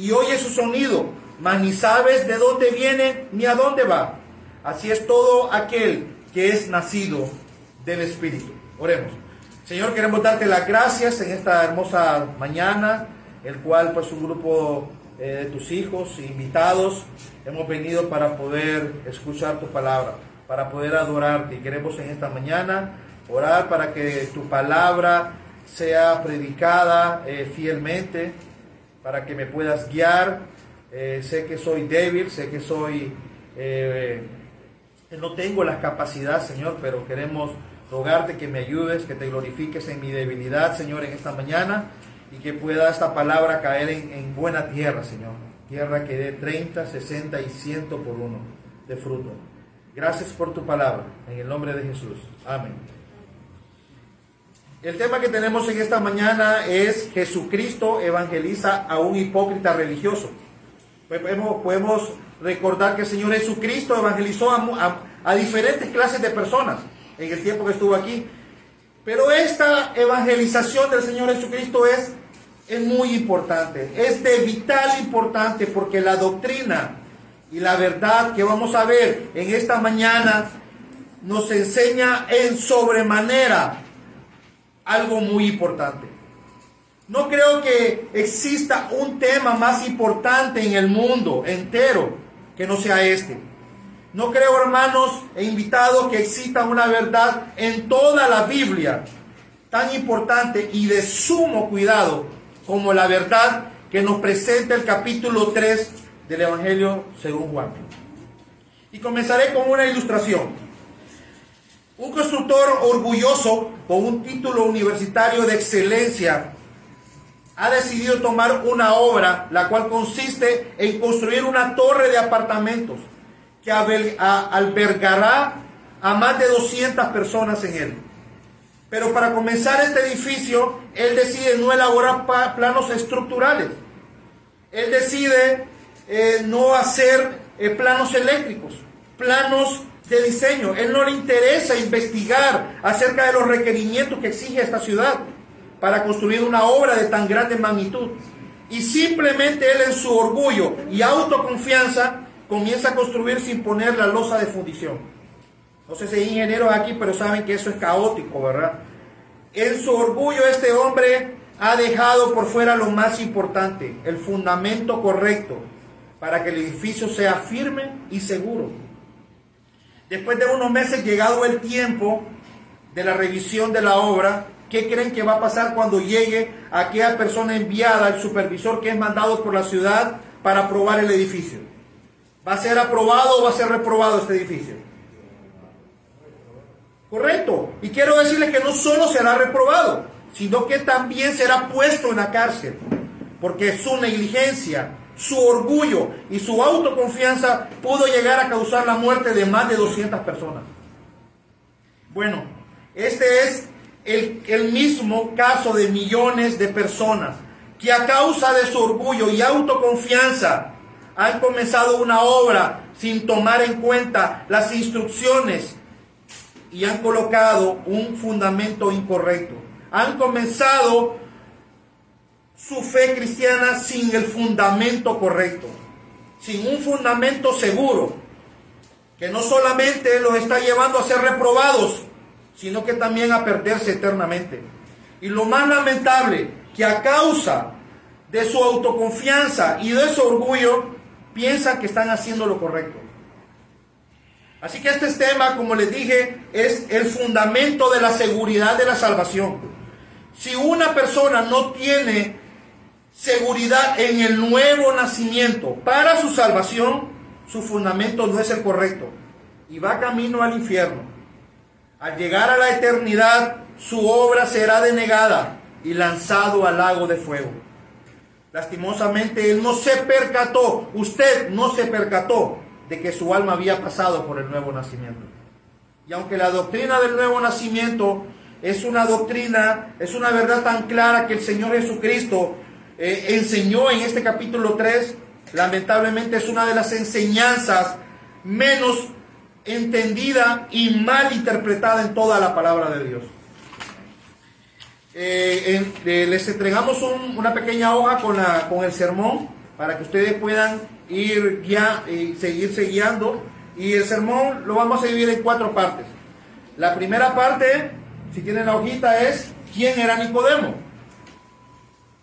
y oye su sonido, mas ni sabes de dónde viene ni a dónde va. Así es todo aquel que es nacido del Espíritu. Oremos. Señor, queremos darte las gracias en esta hermosa mañana, el cual pues un grupo eh, de tus hijos, invitados, hemos venido para poder escuchar tu palabra, para poder adorarte. Y queremos en esta mañana orar para que tu palabra sea predicada eh, fielmente, para que me puedas guiar. Eh, sé que soy débil, sé que soy... no tengo las capacidades, Señor, pero queremos rogarte que me ayudes, que te glorifiques en mi debilidad, Señor, en esta mañana y que pueda esta palabra caer en, buena tierra, Señor. Tierra que dé 30, 60 y 100 por uno de fruto. Gracias por tu palabra, en el nombre de Jesús. Amén. El tema que tenemos en esta mañana es Jesucristo evangeliza a un hipócrita religioso. Podemos, podemos recordar que el Señor Jesucristo evangelizó a diferentes clases de personas en el tiempo que estuvo aquí. Pero esta evangelización del Señor Jesucristo es, es muy importante, es de vital importante porque la doctrina y la verdad que vamos a ver en esta mañana nos enseña en sobremanera algo muy importante. No creo que exista un tema más importante en el mundo entero que no sea este. No creo, hermanos e invitados, que exista una verdad en toda la Biblia tan importante y de sumo cuidado como la verdad que nos presenta el capítulo 3 del Evangelio según Juan. Y comenzaré con una ilustración. Un constructor orgulloso con un título universitario de excelencia ha decidido tomar una obra la cual consiste en construir una torre de apartamentos que albergará a más de 200 personas en él. Pero para comenzar este edificio, él decide no elaborar planos estructurales. Él decide eh, no hacer eh, planos eléctricos, planos de diseño. Él no le interesa investigar acerca de los requerimientos que exige esta ciudad para construir una obra de tan grande magnitud. Y simplemente él en su orgullo y autoconfianza comienza a construir sin poner la losa de fundición. No sé si hay ingenieros aquí, pero saben que eso es caótico, ¿verdad? En su orgullo este hombre ha dejado por fuera lo más importante, el fundamento correcto, para que el edificio sea firme y seguro. Después de unos meses, llegado el tiempo de la revisión de la obra, ¿qué creen que va a pasar cuando llegue aquella persona enviada, el supervisor que es mandado por la ciudad para aprobar el edificio? ¿Va a ser aprobado o va a ser reprobado este edificio? Correcto. Y quiero decirles que no solo será reprobado, sino que también será puesto en la cárcel. Porque su negligencia, su orgullo y su autoconfianza pudo llegar a causar la muerte de más de 200 personas. Bueno, este es el, el mismo caso de millones de personas que a causa de su orgullo y autoconfianza han comenzado una obra sin tomar en cuenta las instrucciones y han colocado un fundamento incorrecto. Han comenzado su fe cristiana sin el fundamento correcto, sin un fundamento seguro, que no solamente los está llevando a ser reprobados, sino que también a perderse eternamente. Y lo más lamentable, que a causa de su autoconfianza y de su orgullo, piensan que están haciendo lo correcto. Así que este tema, como les dije, es el fundamento de la seguridad de la salvación. Si una persona no tiene seguridad en el nuevo nacimiento para su salvación, su fundamento no es el correcto y va camino al infierno. Al llegar a la eternidad, su obra será denegada y lanzado al lago de fuego. Lastimosamente, él no se percató, usted no se percató de que su alma había pasado por el nuevo nacimiento. Y aunque la doctrina del nuevo nacimiento es una doctrina, es una verdad tan clara que el Señor Jesucristo eh, enseñó en este capítulo 3, lamentablemente es una de las enseñanzas menos entendida y mal interpretada en toda la palabra de Dios. Eh, eh, les entregamos una pequeña hoja con, el sermón para que ustedes puedan ir seguirse guiando. Y el sermón lo vamos a dividir en cuatro partes. La primera parte, si tienen la hojita, es quién era Nicodemo.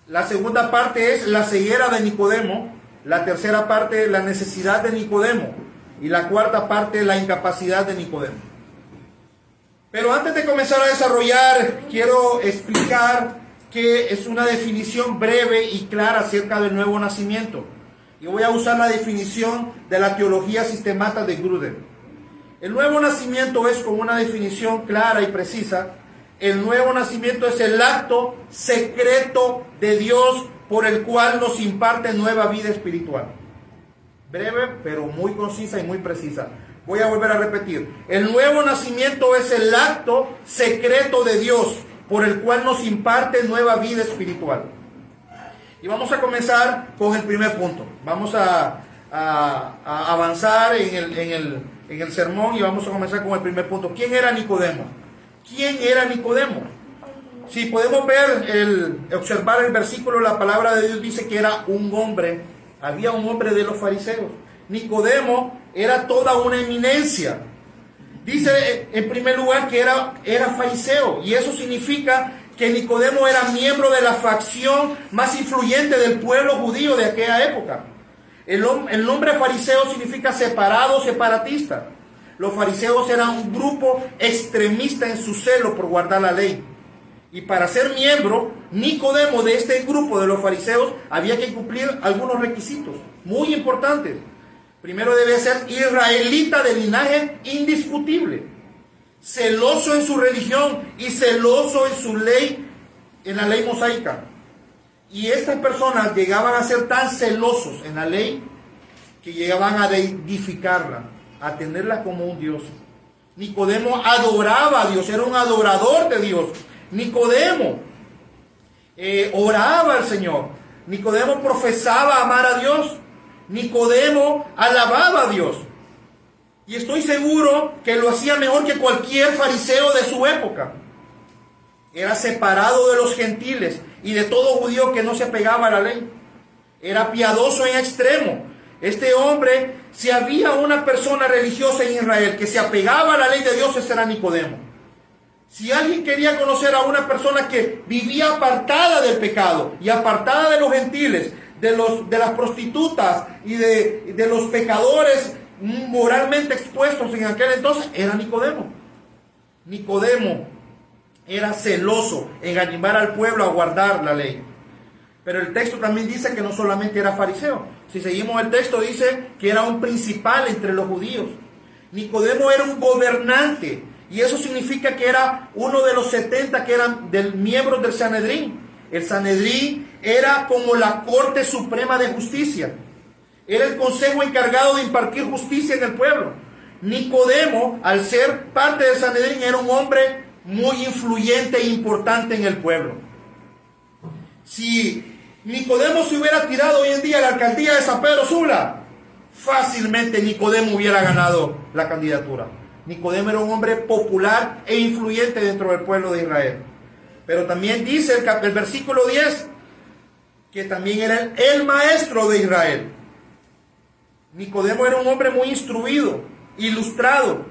La segunda parte es la ceguera de Nicodemo. La tercera parte, la necesidad de Nicodemo. Y la cuarta parte, la incapacidad de Nicodemo. Pero antes de comenzar a desarrollar, quiero explicar que es una definición breve y clara acerca del nuevo nacimiento. Y voy a usar la definición de la teología sistemática de Gruden. El nuevo nacimiento es como una definición clara y precisa. El nuevo nacimiento es el acto secreto de Dios por el cual nos imparte nueva vida espiritual. Breve, pero muy concisa y muy precisa. Voy a volver a repetir. El nuevo nacimiento es el acto secreto de Dios por el cual nos imparte nueva vida espiritual. Y vamos a comenzar con el primer punto. Vamos a, avanzar en el, en, el, en el sermón y vamos a comenzar con el primer punto. ¿Quién era Nicodemo? ¿Quién era Nicodemo? Si podemos ver, el, observar el versículo, la palabra de Dios dice que era un hombre, había un hombre de los fariseos. Nicodemo era toda una eminencia. Dice en primer lugar que era, era fariseo y eso significa que Nicodemo era miembro de la facción más influyente del pueblo judío de aquella época. El, el nombre fariseo significa separado, separatista. Los fariseos eran un grupo extremista en su celo por guardar la ley. Y para ser miembro, Nicodemo de este grupo de los fariseos había que cumplir algunos requisitos muy importantes. Primero debe ser israelita de linaje indiscutible, celoso en su religión y celoso en su ley, en la ley mosaica. Y estas personas llegaban a ser tan celosos en la ley que llegaban a deificarla, a tenerla como un Dios. Nicodemo adoraba a Dios, era un adorador de Dios. Nicodemo eh, oraba al Señor. Nicodemo profesaba amar a Dios. Nicodemo alababa a Dios. Y estoy seguro que lo hacía mejor que cualquier fariseo de su época. Era separado de los gentiles y de todo judío que no se apegaba a la ley. Era piadoso en extremo. Este hombre, si había una persona religiosa en Israel que se apegaba a la ley de Dios, ese era Nicodemo. Si alguien quería conocer a una persona que vivía apartada del pecado y apartada de los gentiles, de, los, de las prostitutas y de, de los pecadores moralmente expuestos en aquel entonces era Nicodemo. Nicodemo era celoso en animar al pueblo a guardar la ley. Pero el texto también dice que no solamente era fariseo. Si seguimos el texto dice que era un principal entre los judíos. Nicodemo era un gobernante y eso significa que era uno de los 70 que eran del, miembros del Sanedrín. El Sanedrín era como la Corte Suprema de Justicia. Era el consejo encargado de impartir justicia en el pueblo. Nicodemo, al ser parte del Sanedrín, era un hombre muy influyente e importante en el pueblo. Si Nicodemo se hubiera tirado hoy en día a la alcaldía de San Pedro Sula, fácilmente Nicodemo hubiera ganado la candidatura. Nicodemo era un hombre popular e influyente dentro del pueblo de Israel. Pero también dice el, versículo 10 que también era el maestro de Israel. Nicodemo era un hombre muy instruido, ilustrado,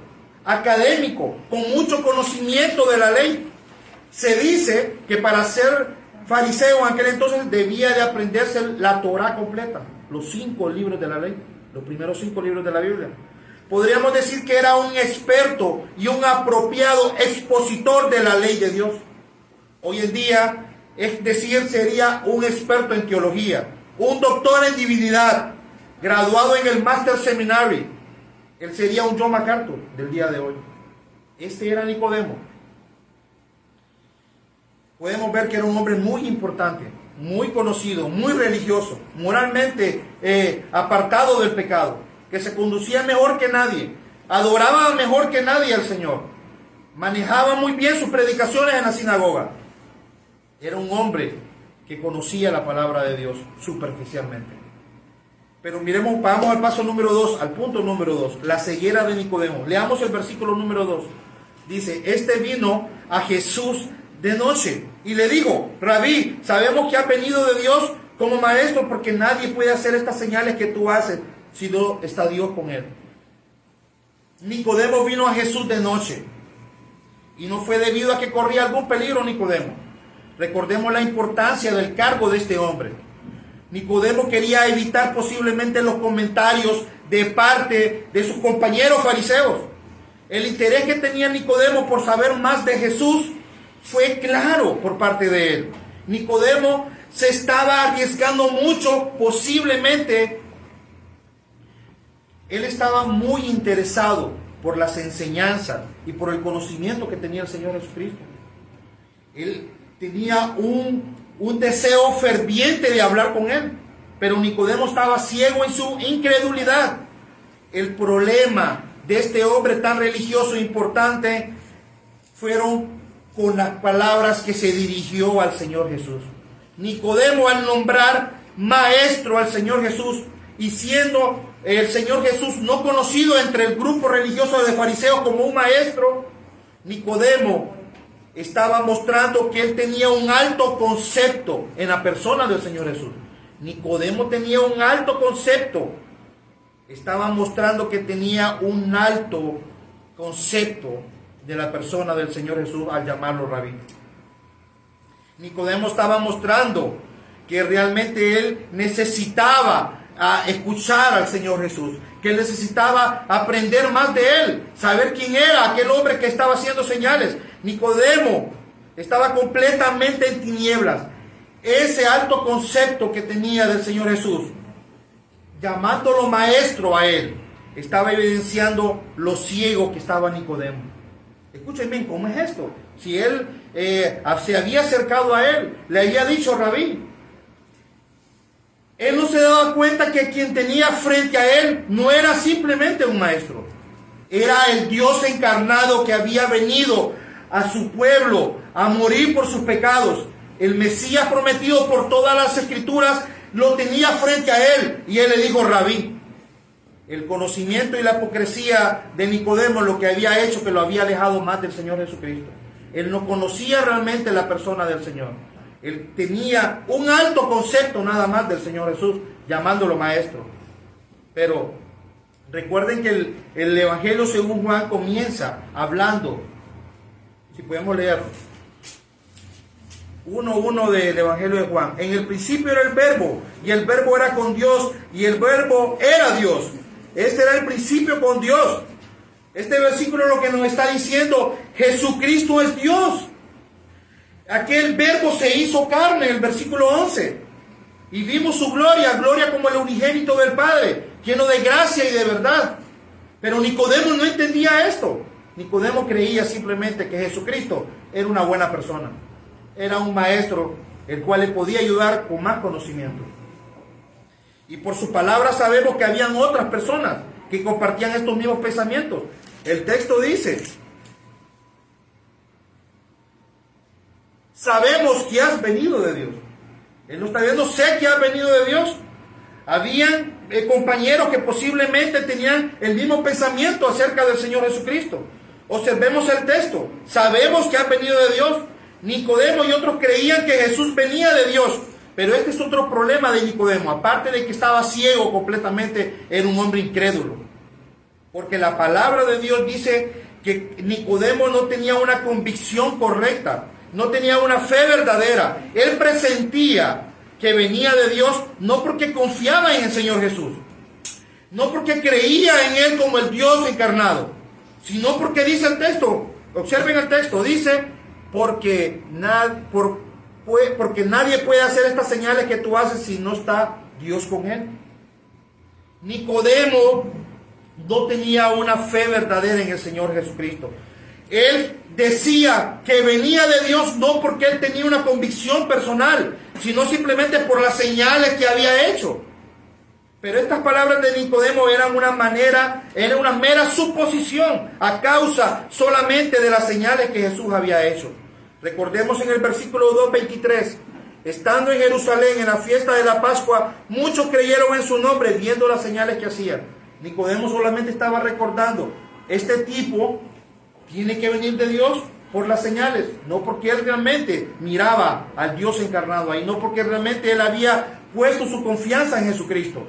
académico, con mucho conocimiento de la ley. Se dice que para ser fariseo en aquel entonces debía de aprenderse la Torah completa, los cinco libros de la ley. los primeros cinco libros de la Biblia. Podríamos decir que era un experto y un apropiado expositor de la ley de Dios. Hoy en día, es decir, sería un experto en teología, un doctor en divinidad, graduado en el Master Seminary. Él sería un John MacArthur del día de hoy. Este era Nicodemo. Podemos ver que era un hombre muy importante, muy conocido, muy religioso, moralmente eh, apartado del pecado, que se conducía mejor que nadie, adoraba mejor que nadie al Señor, manejaba muy bien sus predicaciones en la sinagoga. Era un hombre que conocía la palabra de Dios superficialmente. Pero miremos, vamos al paso número 2, al punto número 2, la ceguera de Nicodemo. Leamos el versículo número 2. Dice, este vino a Jesús de noche y le digo, rabí, sabemos que ha venido de Dios como maestro porque nadie puede hacer estas señales que tú haces si no está Dios con él. Nicodemo vino a Jesús de noche y no fue debido a que corría algún peligro Nicodemo. Recordemos la importancia del cargo de este hombre. Nicodemo quería evitar posiblemente los comentarios de parte de sus compañeros fariseos. El interés que tenía Nicodemo por saber más de Jesús fue claro por parte de él. Nicodemo se estaba arriesgando mucho, posiblemente él estaba muy interesado por las enseñanzas y por el conocimiento que tenía el Señor Jesucristo. Él tenía un un deseo ferviente de hablar con él. Pero Nicodemo estaba ciego en su incredulidad. El problema de este hombre tan religioso e importante fueron con las palabras que se dirigió al Señor Jesús. Nicodemo al nombrar maestro al Señor Jesús y siendo el Señor Jesús no conocido entre el grupo religioso de fariseos como un maestro, Nicodemo estaba mostrando que él tenía un alto concepto en la persona del Señor Jesús. Nicodemo tenía un alto concepto. Estaba mostrando que tenía un alto concepto de la persona del Señor Jesús al llamarlo rabí. Nicodemo estaba mostrando que realmente él necesitaba a escuchar al Señor Jesús, que él necesitaba aprender más de él, saber quién era aquel hombre que estaba haciendo señales, Nicodemo estaba completamente en tinieblas. Ese alto concepto que tenía del Señor Jesús, llamándolo maestro a él, estaba evidenciando lo ciego que estaba Nicodemo. Escuchen bien, ¿cómo es esto? Si él eh, se había acercado a él, le había dicho rabí, él no se daba cuenta que quien tenía frente a él no era simplemente un maestro, era el Dios encarnado que había venido a su pueblo a morir por sus pecados. El Mesías prometido por todas las escrituras lo tenía frente a él y él le dijo, rabí, el conocimiento y la hipocresía de Nicodemo lo que había hecho que lo había alejado más del Señor Jesucristo. Él no conocía realmente la persona del Señor. Él tenía un alto concepto nada más del Señor Jesús, llamándolo maestro. Pero recuerden que el, el Evangelio según Juan comienza hablando si podemos leer. 1.1 del Evangelio de Juan. En el principio era el verbo, y el verbo era con Dios, y el verbo era Dios. Este era el principio con Dios. Este versículo lo que nos está diciendo, Jesucristo es Dios. Aquel verbo se hizo carne, el versículo 11. Y vimos su gloria, gloria como el unigénito del Padre, lleno de gracia y de verdad. Pero Nicodemo no entendía esto. Nicodemo creía simplemente que Jesucristo era una buena persona, era un maestro el cual le podía ayudar con más conocimiento. Y por su palabra sabemos que habían otras personas que compartían estos mismos pensamientos. El texto dice, sabemos que has venido de Dios. Él no está viendo, sé que has venido de Dios. Habían eh, compañeros que posiblemente tenían el mismo pensamiento acerca del Señor Jesucristo. Observemos el texto. Sabemos que ha venido de Dios. Nicodemo y otros creían que Jesús venía de Dios. Pero este es otro problema de Nicodemo. Aparte de que estaba ciego completamente, era un hombre incrédulo. Porque la palabra de Dios dice que Nicodemo no tenía una convicción correcta. No tenía una fe verdadera. Él presentía que venía de Dios no porque confiaba en el Señor Jesús. No porque creía en él como el Dios encarnado, sino porque dice el texto, observen el texto, dice, porque, por, porque nadie puede hacer estas señales que tú haces si no está Dios con él. Nicodemo no tenía una fe verdadera en el Señor Jesucristo. Él decía que venía de Dios no porque él tenía una convicción personal, sino simplemente por las señales que había hecho. Pero estas palabras de Nicodemo eran una manera, era una mera suposición a causa solamente de las señales que Jesús había hecho. Recordemos en el versículo 2.23, estando en Jerusalén en la fiesta de la Pascua, muchos creyeron en su nombre viendo las señales que hacía. Nicodemo solamente estaba recordando, este tipo tiene que venir de Dios por las señales, no porque él realmente miraba al Dios encarnado ahí, no porque realmente él había puesto su confianza en Jesucristo.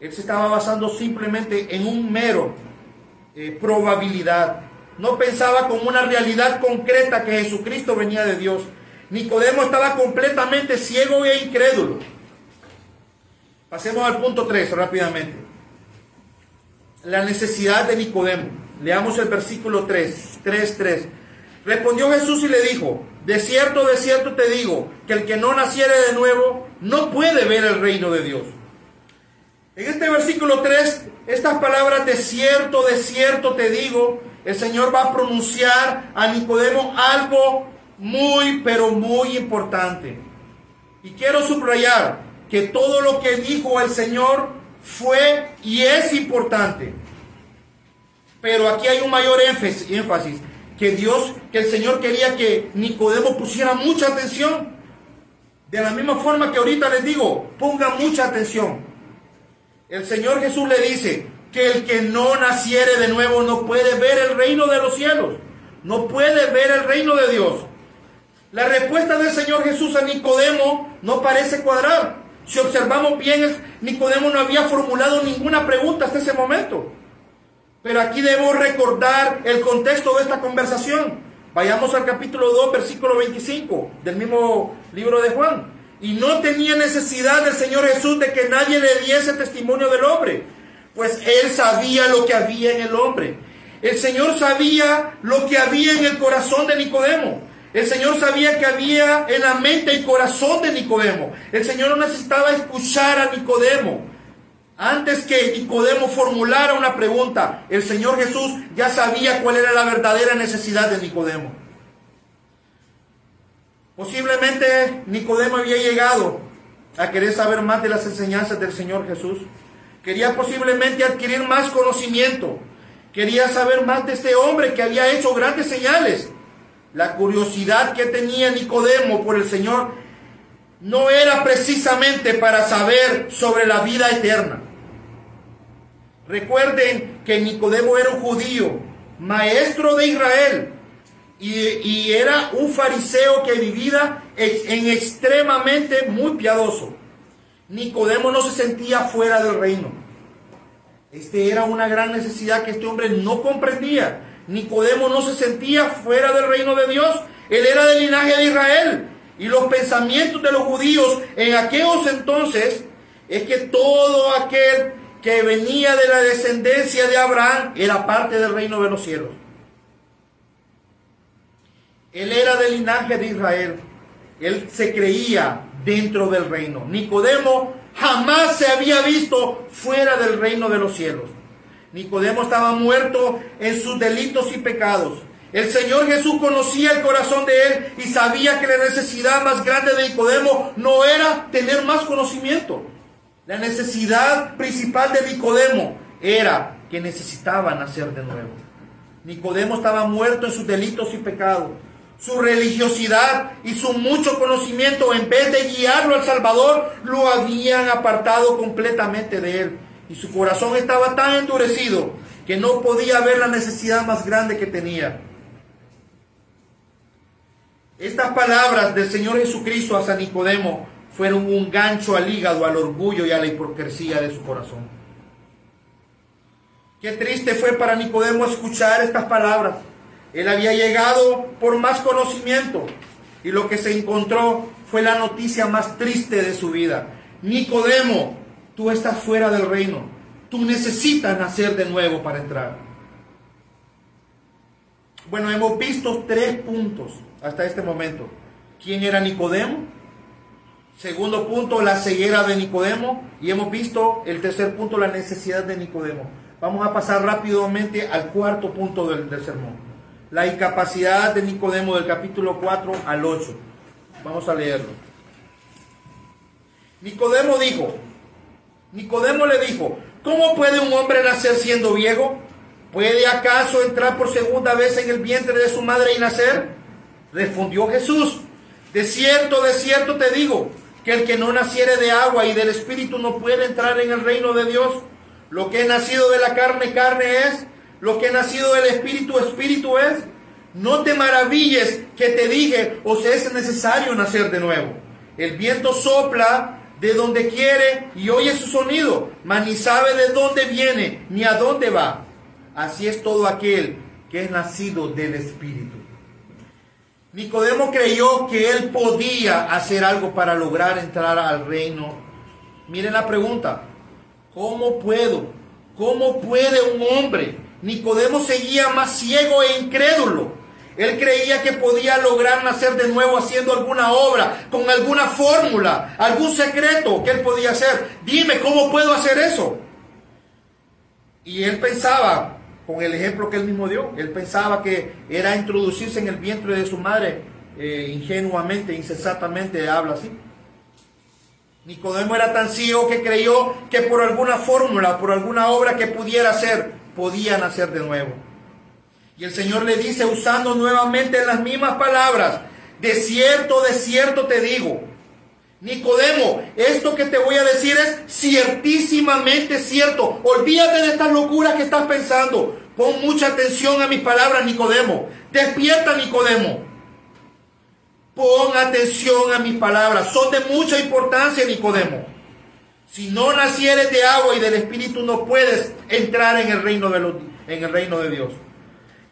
Él se estaba basando simplemente en un mero eh, probabilidad. No pensaba como una realidad concreta que Jesucristo venía de Dios. Nicodemo estaba completamente ciego e incrédulo. Pasemos al punto 3 rápidamente. La necesidad de Nicodemo. Leamos el versículo 3, 3, 3. Respondió Jesús y le dijo, de cierto, de cierto te digo, que el que no naciere de nuevo no puede ver el reino de Dios. En este versículo 3, estas palabras de cierto, de cierto te digo, el Señor va a pronunciar a Nicodemo algo muy, pero muy importante. Y quiero subrayar que todo lo que dijo el Señor fue y es importante. Pero aquí hay un mayor énfasis, que Dios, que el Señor quería que Nicodemo pusiera mucha atención. De la misma forma que ahorita les digo, ponga mucha atención. El Señor Jesús le dice que el que no naciere de nuevo no puede ver el reino de los cielos, no puede ver el reino de Dios. La respuesta del Señor Jesús a Nicodemo no parece cuadrar. Si observamos bien, Nicodemo no había formulado ninguna pregunta hasta ese momento. Pero aquí debo recordar el contexto de esta conversación. Vayamos al capítulo 2, versículo 25 del mismo libro de Juan. Y no tenía necesidad del Señor Jesús de que nadie le diese testimonio del hombre, pues él sabía lo que había en el hombre. El Señor sabía lo que había en el corazón de Nicodemo. El Señor sabía que había en la mente y corazón de Nicodemo. El Señor no necesitaba escuchar a Nicodemo. Antes que Nicodemo formulara una pregunta, el Señor Jesús ya sabía cuál era la verdadera necesidad de Nicodemo. Posiblemente Nicodemo había llegado a querer saber más de las enseñanzas del Señor Jesús. Quería posiblemente adquirir más conocimiento. Quería saber más de este hombre que había hecho grandes señales. La curiosidad que tenía Nicodemo por el Señor no era precisamente para saber sobre la vida eterna. Recuerden que Nicodemo era un judío, maestro de Israel, y, era un fariseo que vivía en extremadamente muy piadoso. Nicodemo no se sentía fuera del reino. Este era una gran necesidad que este hombre no comprendía. Nicodemo no se sentía fuera del reino de Dios. Él era del linaje de Israel. Y los pensamientos de los judíos en aquellos entonces es que todo aquel que venía de la descendencia de Abraham era parte del reino de los cielos. Él era del linaje de Israel. Él se creía dentro del reino. Nicodemo jamás se había visto fuera del reino de los cielos. Nicodemo estaba muerto en sus delitos y pecados. El Señor Jesús conocía el corazón de él y sabía que la necesidad más grande de Nicodemo no era tener más conocimiento. La necesidad principal de Nicodemo era que necesitaba nacer de nuevo. Nicodemo estaba muerto en sus delitos y pecados su religiosidad y su mucho conocimiento, en vez de guiarlo al Salvador, lo habían apartado completamente de él. Y su corazón estaba tan endurecido que no podía ver la necesidad más grande que tenía. Estas palabras del Señor Jesucristo a San Nicodemo fueron un gancho al hígado, al orgullo y a la hipocresía de su corazón. Qué triste fue para Nicodemo escuchar estas palabras. Él había llegado por más conocimiento y lo que se encontró fue la noticia más triste de su vida. Nicodemo, tú estás fuera del reino. tú necesitas nacer de nuevo para entrar. Bueno, hemos visto tres puntos hasta este momento. ¿Quién era Nicodemo? Segundo punto, la ceguera de Nicodemo. Y hemos visto el tercer punto, la necesidad de Nicodemo. Vamos a pasar rápidamente al cuarto punto del, sermón. La incapacidad de Nicodemo del capítulo 4 al 8. Vamos a leerlo. Nicodemo dijo, Nicodemo le dijo, ¿cómo puede un hombre nacer siendo viejo? ¿Puede acaso entrar por segunda vez en el vientre de su madre y nacer? Respondió Jesús, de cierto, de cierto te digo, que el que no naciere de agua y del Espíritu no puede entrar en el reino de Dios. Lo que es nacido de la carne, carne es. Lo que es nacido del Espíritu, Espíritu es. No te maravilles que te dije, o sea, es necesario nacer de nuevo. El viento sopla de donde quiere y oye su sonido, mas ni sabe de dónde viene ni a dónde va. Así es todo aquel que es nacido del Espíritu. Nicodemo creyó que él podía hacer algo para lograr entrar al reino. Miren la pregunta, ¿cómo puedo? ¿Cómo puede un hombre? Nicodemo seguía más ciego e incrédulo. Él creía que podía lograr nacer de nuevo haciendo alguna obra, con alguna fórmula, algún secreto que él podía hacer. Dime, ¿cómo puedo hacer eso? Y él pensaba, con el ejemplo que él mismo dio. Él pensaba que era introducirse en el vientre de su madre eh, ingenuamente, insensatamente, habla así. Nicodemo era tan ciego que creyó que por alguna fórmula, por alguna obra que pudiera hacer, podía nacer de nuevo. Y el Señor le dice, usando nuevamente las mismas palabras, de cierto, de cierto te digo, Nicodemo, esto que te voy a decir es ciertísimamente cierto. Olvídate de estas locuras que estás pensando. Pon mucha atención a mis palabras, Nicodemo. Despierta, Nicodemo. Pon atención a mis palabras. Son de mucha importancia, Nicodemo. Si no nacieres de agua y del Espíritu, no puedes entrar en el reino de, en el reino de Dios.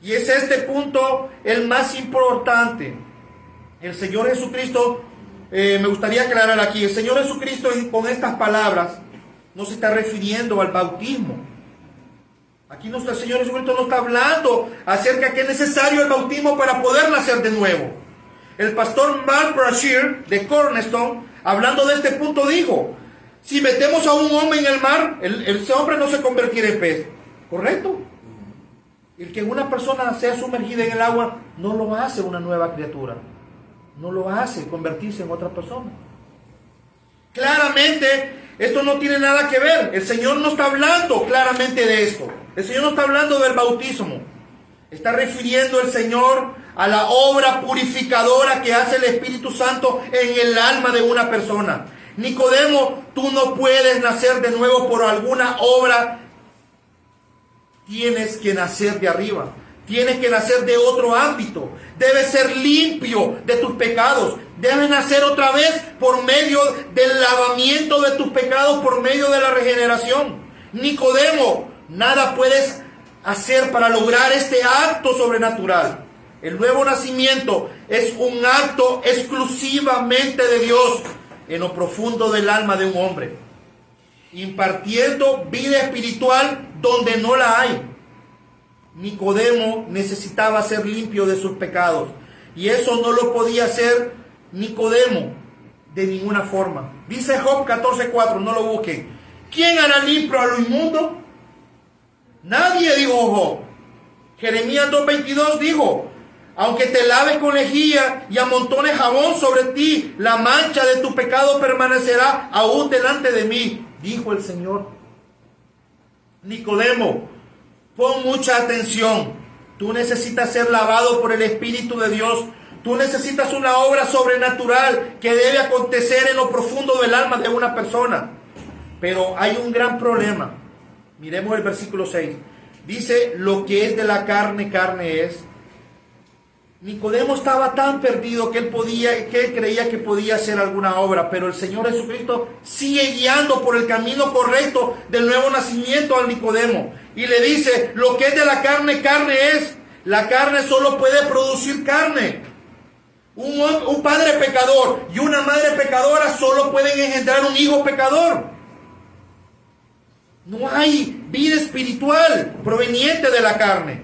Y es este punto el más importante. El Señor Jesucristo eh, me gustaría aclarar aquí, el Señor Jesucristo con estas palabras no se está refiriendo al bautismo. Aquí el Señor Jesucristo no está hablando acerca de que es necesario el bautismo para poder nacer de nuevo. El pastor Mark Brashear de Cornerstone, hablando de este punto, dijo, si metemos a un hombre en el mar, ese hombre no se convertirá en pez. ¿Correcto? El que una persona sea sumergida en el agua no lo hace una nueva criatura no lo hace convertirse en otra persona. Claramente, esto no tiene nada que ver. El Señor no está hablando claramente de esto. El Señor no está hablando del bautismo. Está refiriendo el Señor a la obra purificadora que hace el Espíritu Santo en el alma de una persona. Nicodemo, tú no puedes nacer de nuevo por alguna obra. Tienes que nacer de arriba. Tienes que nacer de otro ámbito. Debes ser limpio de tus pecados. Debes nacer otra vez por medio del lavamiento de tus pecados, por medio de la regeneración. Nicodemo, nada puedes hacer para lograr este acto sobrenatural. El nuevo nacimiento es un acto exclusivamente de Dios en lo profundo del alma de un hombre, impartiendo vida espiritual donde no la hay. Nicodemo necesitaba ser limpio de sus pecados. Y eso no lo podía hacer Nicodemo de ninguna forma. Dice Job 14:4, no lo busquen. ¿Quién hará limpio a lo inmundo? Nadie, dijo Job. Jeremías 2:22 dijo, aunque te laves con lejía y amontones jabón sobre ti, la mancha de tu pecado permanecerá aún delante de mí, dijo el Señor. Nicodemo, Pon mucha atención. Tú necesitas ser lavado por el Espíritu de Dios. Tú necesitas una obra sobrenatural que debe acontecer en lo profundo del alma de una persona. Pero hay un gran problema. Miremos el versículo 6. Dice, lo que es de la carne, carne es. Nicodemo estaba tan perdido que él podía, que él creía que podía hacer alguna obra, pero el Señor Jesucristo sigue guiando por el camino correcto del nuevo nacimiento al Nicodemo. Y le dice, lo que es de la carne, carne es. La carne solo puede producir carne. Un, un padre pecador y una madre pecadora solo pueden engendrar un hijo pecador. No hay vida espiritual proveniente de la carne.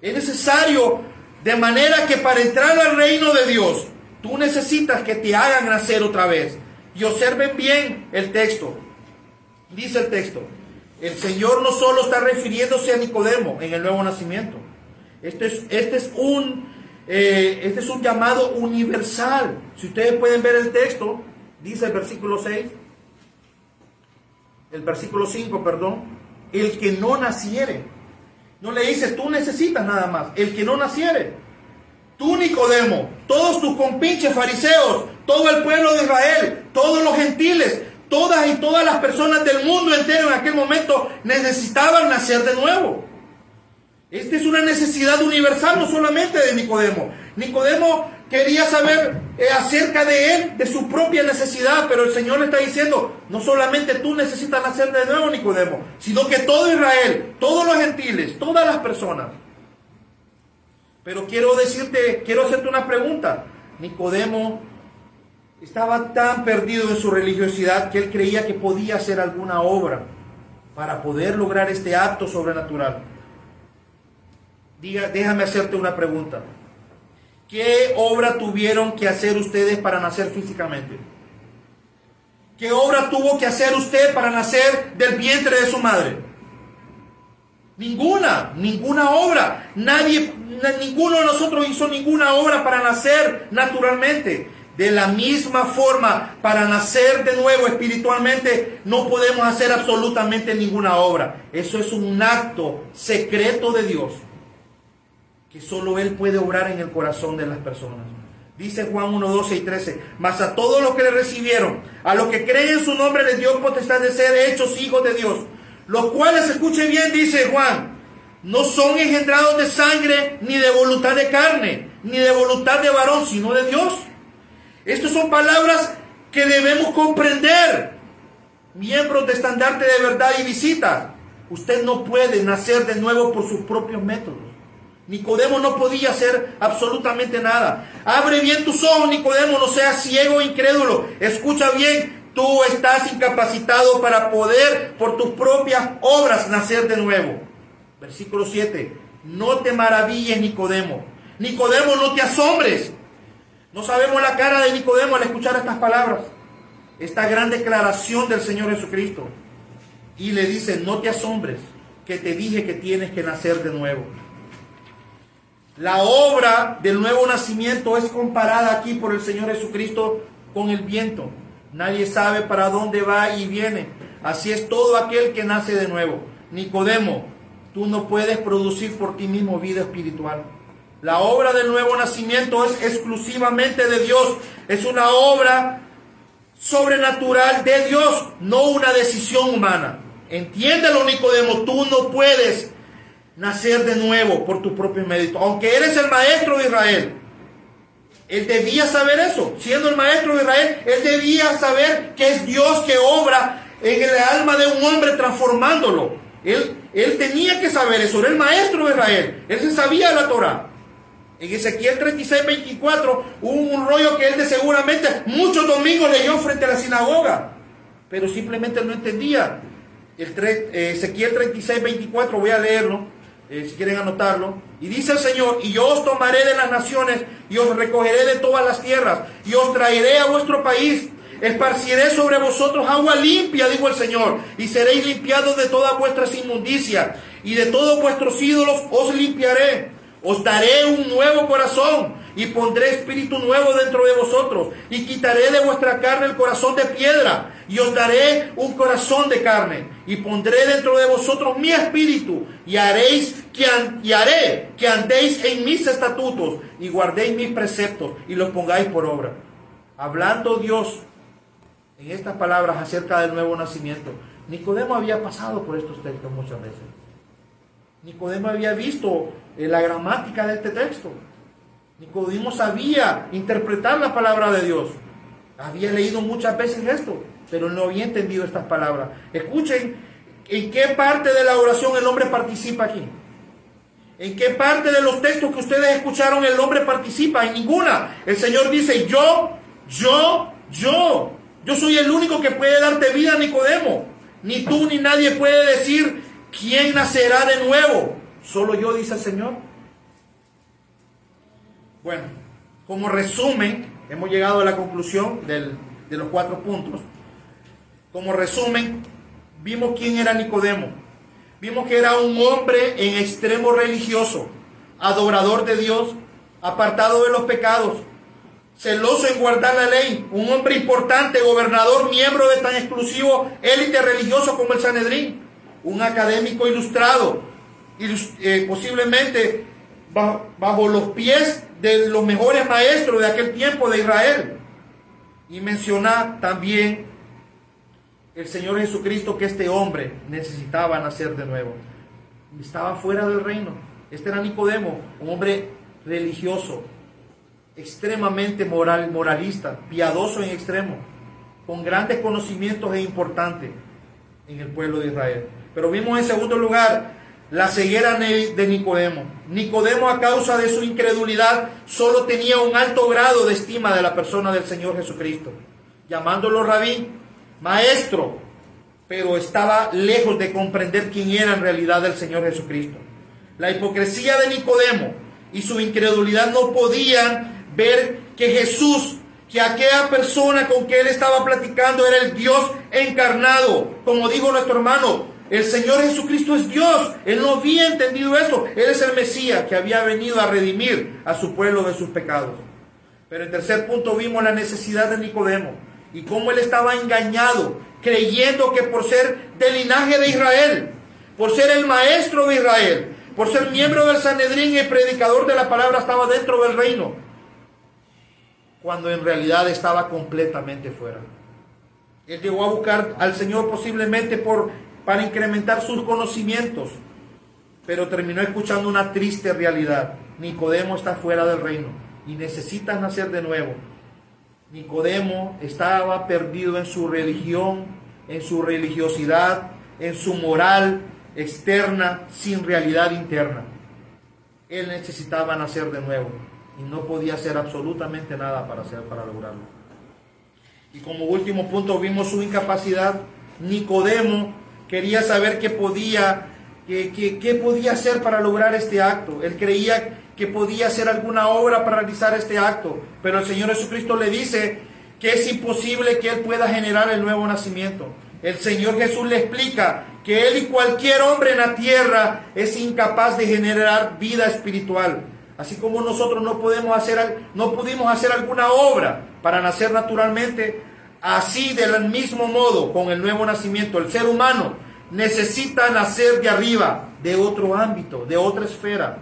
Es necesario de manera que para entrar al reino de Dios, tú necesitas que te hagan nacer otra vez. Y observen bien el texto. Dice el texto, el Señor no solo está refiriéndose a Nicodemo en el nuevo nacimiento. Este es, este es un, eh, este es un llamado universal. Si ustedes pueden ver el texto, dice el versículo 6, el versículo 5, perdón, el que no naciere. No le dice, tú necesitas nada más, el que no naciere. Tú, Nicodemo, todos tus compinches fariseos, todo el pueblo de Israel, todos los gentiles, todas y todas las personas del mundo entero en aquel momento necesitaban nacer de nuevo. Esta es una necesidad universal, no solamente de Nicodemo. Nicodemo quería saber eh, acerca de él, de su propia necesidad, pero el Señor le está diciendo, no solamente tú necesitas nacer de nuevo, Nicodemo, sino que todo Israel, todos los gentiles, todas las personas. Pero quiero decirte, quiero hacerte una pregunta. Nicodemo estaba tan perdido en su religiosidad que él creía que podía hacer alguna obra para poder lograr este acto sobrenatural. Diga, déjame hacerte una pregunta. ¿Qué obra tuvieron que hacer ustedes para nacer físicamente? ¿Qué obra tuvo que hacer usted para nacer del vientre de su madre? Ninguna, ninguna obra. Nadie, ninguno de nosotros hizo ninguna obra para nacer naturalmente. De la misma forma, para nacer de nuevo espiritualmente, no podemos hacer absolutamente ninguna obra. Eso es un acto secreto de Dios, que solo Él puede obrar en el corazón de las personas. Dice Juan 1, 12 y 13, mas a todos los que le recibieron, a los que creen en su nombre, les dio potestad de ser hechos hijos de Dios. Los cuales, escuche bien, dice Juan, no son engendrados de sangre, ni de voluntad de carne, ni de voluntad de varón, sino de Dios. Estas son palabras que debemos comprender. Miembros de estandarte de verdad y visita. Usted no puede nacer de nuevo por sus propios métodos. Nicodemo no podía hacer absolutamente nada. Abre bien tus ojos, Nicodemo, no seas ciego e incrédulo. Escucha bien, tú estás incapacitado para poder por tus propias obras nacer de nuevo. Versículo 7. No te maravilles, Nicodemo. Nicodemo, no te asombres. No sabemos la cara de Nicodemo al escuchar estas palabras, esta gran declaración del Señor Jesucristo. Y le dice, no te asombres, que te dije que tienes que nacer de nuevo. La obra del nuevo nacimiento es comparada aquí por el Señor Jesucristo con el viento. Nadie sabe para dónde va y viene. Así es todo aquel que nace de nuevo. Nicodemo, tú no puedes producir por ti mismo vida espiritual. La obra del nuevo nacimiento es exclusivamente de Dios. Es una obra sobrenatural de Dios, no una decisión humana. Entiéndelo, Nicodemo, tú no puedes nacer de nuevo por tu propio mérito. Aunque eres el maestro de Israel, él debía saber eso. Siendo el maestro de Israel, él debía saber que es Dios que obra en el alma de un hombre transformándolo. Él, él tenía que saber eso. Era el maestro de Israel. Él se sabía la Torah. En Ezequiel 36, 24 hubo un rollo que él de seguramente muchos domingos leyó frente a la sinagoga, pero simplemente no entendía. El eh, Ezequiel 36, 24, voy a leerlo, eh, si quieren anotarlo. Y dice el Señor, y yo os tomaré de las naciones, y os recogeré de todas las tierras, y os traeré a vuestro país, esparciré sobre vosotros agua limpia, dijo el Señor, y seréis limpiados de todas vuestras inmundicias, y de todos vuestros ídolos os limpiaré os daré un nuevo corazón y pondré espíritu nuevo dentro de vosotros y quitaré de vuestra carne el corazón de piedra y os daré un corazón de carne y pondré dentro de vosotros mi espíritu y haréis que y haré que andéis en mis estatutos y guardéis mis preceptos y los pongáis por obra. Hablando Dios en estas palabras acerca del nuevo nacimiento, Nicodemo había pasado por estos textos muchas veces. Nicodemo había visto eh, la gramática de este texto. Nicodemo sabía interpretar la palabra de Dios. Había leído muchas veces esto, pero no había entendido estas palabras. Escuchen en qué parte de la oración el hombre participa aquí. ¿En qué parte de los textos que ustedes escucharon el hombre participa? En ninguna. El Señor dice, yo, yo, yo. Yo soy el único que puede darte vida, Nicodemo. Ni tú ni nadie puede decir quién nacerá de nuevo. Solo yo, dice el Señor. Bueno, como resumen, hemos llegado a la conclusión de los cuatro puntos. Como resumen, vimos quién era Nicodemo. Vimos que era un hombre en extremo religioso, adorador de Dios, apartado de los pecados, celoso en guardar la ley, un hombre importante, gobernador, miembro de tan exclusivo élite religioso como el Sanedrín, un académico ilustrado, eh, posiblemente bajo, los pies de los mejores maestros de aquel tiempo de Israel. Y menciona también el Señor Jesucristo que este hombre necesitaba nacer de nuevo. Estaba fuera del reino. Este era Nicodemo, un hombre religioso, extremadamente moral, moralista, piadoso en extremo, con grandes conocimientos e importante en el pueblo de Israel. Pero vimos en segundo lugar la ceguera de Nicodemo. Nicodemo a causa de su incredulidad solo tenía un alto grado de estima de la persona del Señor Jesucristo, llamándolo rabí, maestro, pero estaba lejos de comprender quién era en realidad el Señor Jesucristo. La hipocresía de Nicodemo y su incredulidad no podían ver que Jesús, que aquella persona con que él estaba platicando era el Dios encarnado. Como dijo nuestro hermano, el Señor Jesucristo es Dios. Él no había entendido esto. Él es el Mesías que había venido a redimir a su pueblo de sus pecados. Pero en tercer punto vimos la necesidad de Nicodemo y cómo él estaba engañado, creyendo que por ser del linaje de Israel, por ser el maestro de Israel, por ser miembro del Sanedrín y predicador de la palabra estaba dentro del reino, cuando en realidad estaba completamente fuera. Él llegó a buscar al Señor posiblemente por, para incrementar sus conocimientos, pero terminó escuchando una triste realidad. Nicodemo está fuera del reino y necesita nacer de nuevo. Nicodemo estaba perdido en su religión, en su religiosidad, en su moral externa, sin realidad interna. Él necesitaba nacer de nuevo y no podía hacer absolutamente nada para, hacer, para lograrlo. Y como último punto vimos su incapacidad. Nicodemo quería saber qué podía, qué, qué, podía hacer para lograr este acto. Él creía que podía hacer alguna obra para realizar este acto, pero el Señor Jesucristo le dice que es imposible que Él pueda generar el nuevo nacimiento. El Señor Jesús le explica que Él y cualquier hombre en la tierra es incapaz de generar vida espiritual. Así como nosotros no podemos hacer, no pudimos hacer alguna obra para nacer naturalmente, así del mismo modo con el nuevo nacimiento, el ser humano necesita nacer de arriba, de otro ámbito, de otra esfera,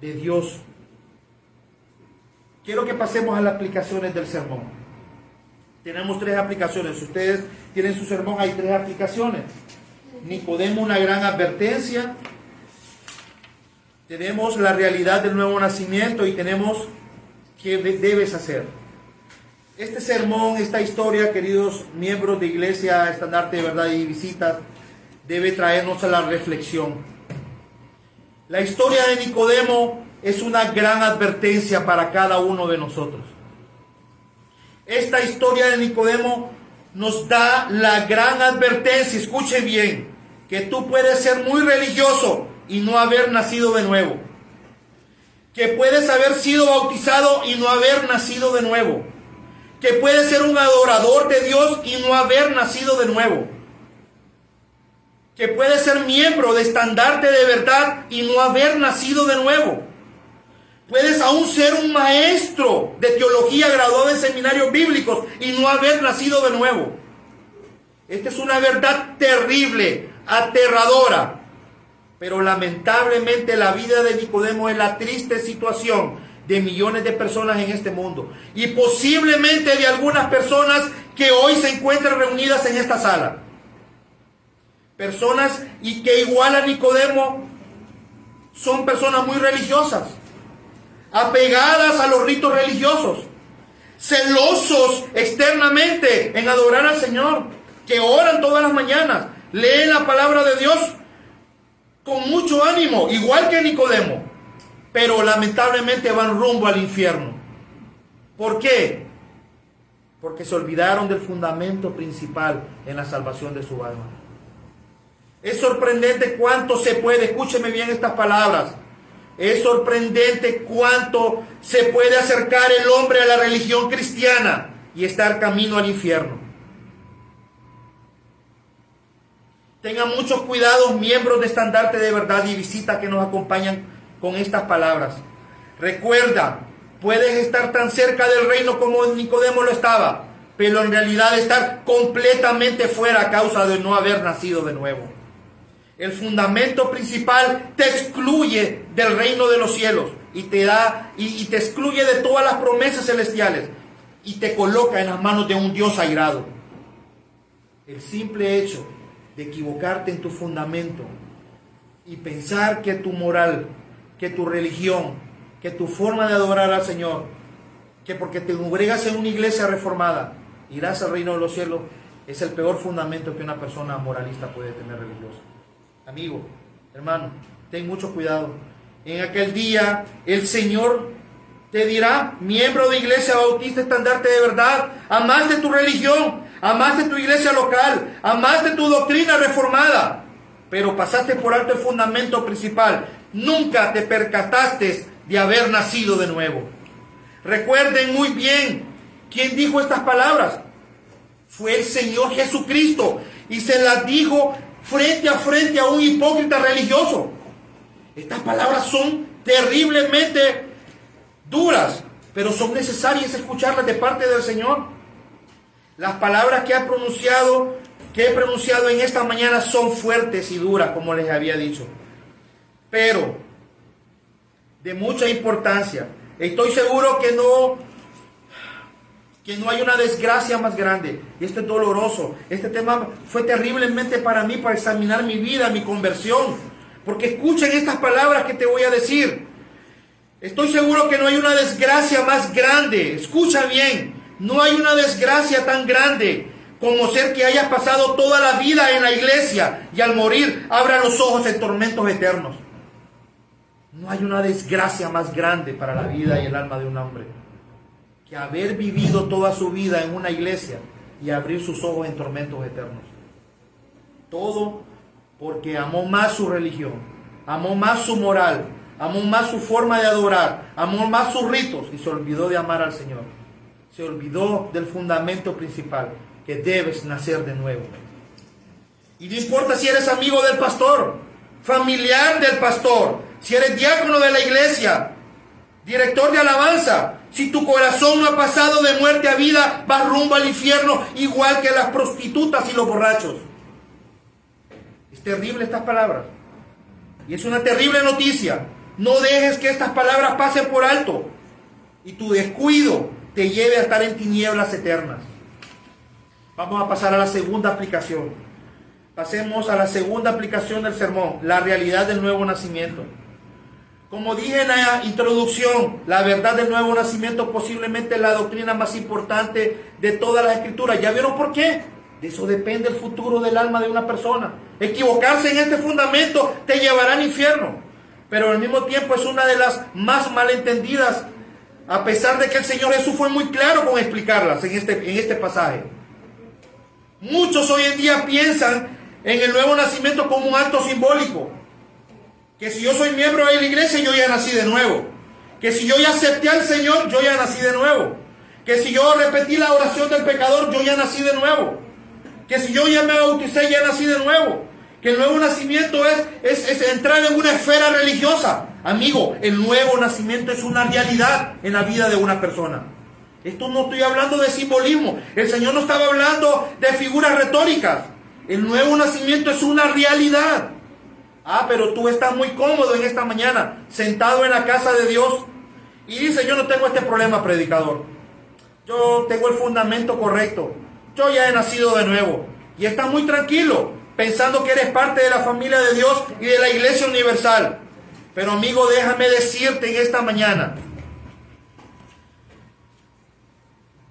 de Dios. Quiero que pasemos a las aplicaciones del sermón. Tenemos tres aplicaciones. Si ustedes tienen su sermón, hay tres aplicaciones. Nicodemo, una gran advertencia tenemos la realidad del nuevo nacimiento y tenemos qué debes hacer. Este sermón, esta historia, queridos miembros de Iglesia Estandarte de Verdad y Visitas, debe traernos a la reflexión. La historia de Nicodemo es una gran advertencia para cada uno de nosotros. Esta historia de Nicodemo nos da la gran advertencia, escuche bien, que tú puedes ser muy religioso, y no haber nacido de nuevo. Que puedes haber sido bautizado y no haber nacido de nuevo. Que puedes ser un adorador de Dios y no haber nacido de nuevo. Que puedes ser miembro de estandarte de verdad y no haber nacido de nuevo. Puedes aún ser un maestro de teología graduado en seminarios bíblicos y no haber nacido de nuevo. Esta es una verdad terrible, aterradora, pero lamentablemente la vida de Nicodemo es la triste situación de millones de personas en este mundo y posiblemente de algunas personas que hoy se encuentran reunidas en esta sala. Personas y que igual a Nicodemo son personas muy religiosas, apegadas a los ritos religiosos, celosos externamente en adorar al Señor, que oran todas las mañanas, leen la palabra de Dios con mucho ánimo, igual que Nicodemo, pero lamentablemente van rumbo al infierno. ¿Por qué? Porque se olvidaron del fundamento principal en la salvación de su alma. Es sorprendente cuánto se puede, escúcheme bien estas palabras, es sorprendente cuánto se puede acercar el hombre a la religión cristiana y estar camino al infierno. Tengan muchos cuidados, miembros de estandarte de verdad y visita que nos acompañan con estas palabras. Recuerda, puedes estar tan cerca del reino como Nicodemo lo estaba, pero en realidad estar completamente fuera a causa de no haber nacido de nuevo. El fundamento principal te excluye del reino de los cielos y te da y, te excluye de todas las promesas celestiales y te coloca en las manos de un Dios airado. El simple hecho de equivocarte en tu fundamento y pensar que tu moral, que tu religión, que tu forma de adorar al Señor, que porque te congregas en una iglesia reformada, irás al reino de los cielos, es el peor fundamento que una persona moralista puede tener religiosa. Amigo, hermano, ten mucho cuidado. En aquel día el Señor te dirá, miembro de iglesia bautista estandarte de verdad, amaste tu religión, amaste tu iglesia local, amaste tu doctrina reformada, pero pasaste por alto el fundamento principal. Nunca te percataste de haber nacido de nuevo. Recuerden muy bien quién dijo estas palabras. Fue el Señor Jesucristo y se las dijo frente a frente a un hipócrita religioso. Estas palabras son terriblemente duras, pero son necesarias escucharlas de parte del Señor. Las palabras que ha pronunciado, que he pronunciado en esta mañana son fuertes y duras, como les había dicho. Pero de mucha importancia. Estoy seguro que no que no hay una desgracia más grande. Y esto es doloroso. Este tema fue terriblemente para mí para examinar mi vida, mi conversión. Porque escuchen estas palabras que te voy a decir. Estoy seguro que no hay una desgracia más grande. Escucha bien. No hay una desgracia tan grande como ser que hayas pasado toda la vida en la iglesia y al morir abra los ojos en tormentos eternos. No hay una desgracia más grande para la vida y el alma de un hombre que haber vivido toda su vida en una iglesia y abrir sus ojos en tormentos eternos. Todo porque amó más su religión, amó más su moral, amó más su forma de adorar, amó más sus ritos y se olvidó de amar al Señor. Se olvidó del fundamento principal, que debes nacer de nuevo. Y no importa si eres amigo del pastor, familiar del pastor, si eres diácono de la iglesia, director de alabanza, si tu corazón no ha pasado de muerte a vida, vas rumbo al infierno igual que las prostitutas y los borrachos. Es terrible estas palabras. Y es una terrible noticia. No dejes que estas palabras pasen por alto y tu descuido te lleve a estar en tinieblas eternas. Vamos a pasar a la segunda aplicación. Pasemos a la segunda aplicación del sermón, la realidad del nuevo nacimiento. Como dije en la introducción, la verdad del nuevo nacimiento posiblemente la doctrina más importante de todas las escrituras. ¿Ya vieron por qué? De eso depende el futuro del alma de una persona. Equivocarse en este fundamento te llevará al infierno. Pero al mismo tiempo es una de las más malentendidas, a pesar de que el Señor Jesús fue muy claro con explicarlas en este, en este pasaje. Muchos hoy en día piensan en el nuevo nacimiento como un acto simbólico que si yo soy miembro de la iglesia, yo ya nací de nuevo. Que si yo ya acepté al Señor, yo ya nací de nuevo. Que si yo repetí la oración del pecador, yo ya nací de nuevo. Que si yo ya me bauticé, ya nací de nuevo. Que el nuevo nacimiento es, es, es entrar en una esfera religiosa. Amigo, el nuevo nacimiento es una realidad en la vida de una persona. Esto no estoy hablando de simbolismo. El Señor no estaba hablando de figuras retóricas. El nuevo nacimiento es una realidad. Ah, pero tú estás muy cómodo en esta mañana, sentado en la casa de Dios. Y dice, yo no tengo este problema, predicador. Yo tengo el fundamento correcto. Yo ya he nacido de nuevo. Y estás muy tranquilo, pensando que eres parte de la familia de Dios y de la iglesia universal. Pero amigo, déjame decirte en esta mañana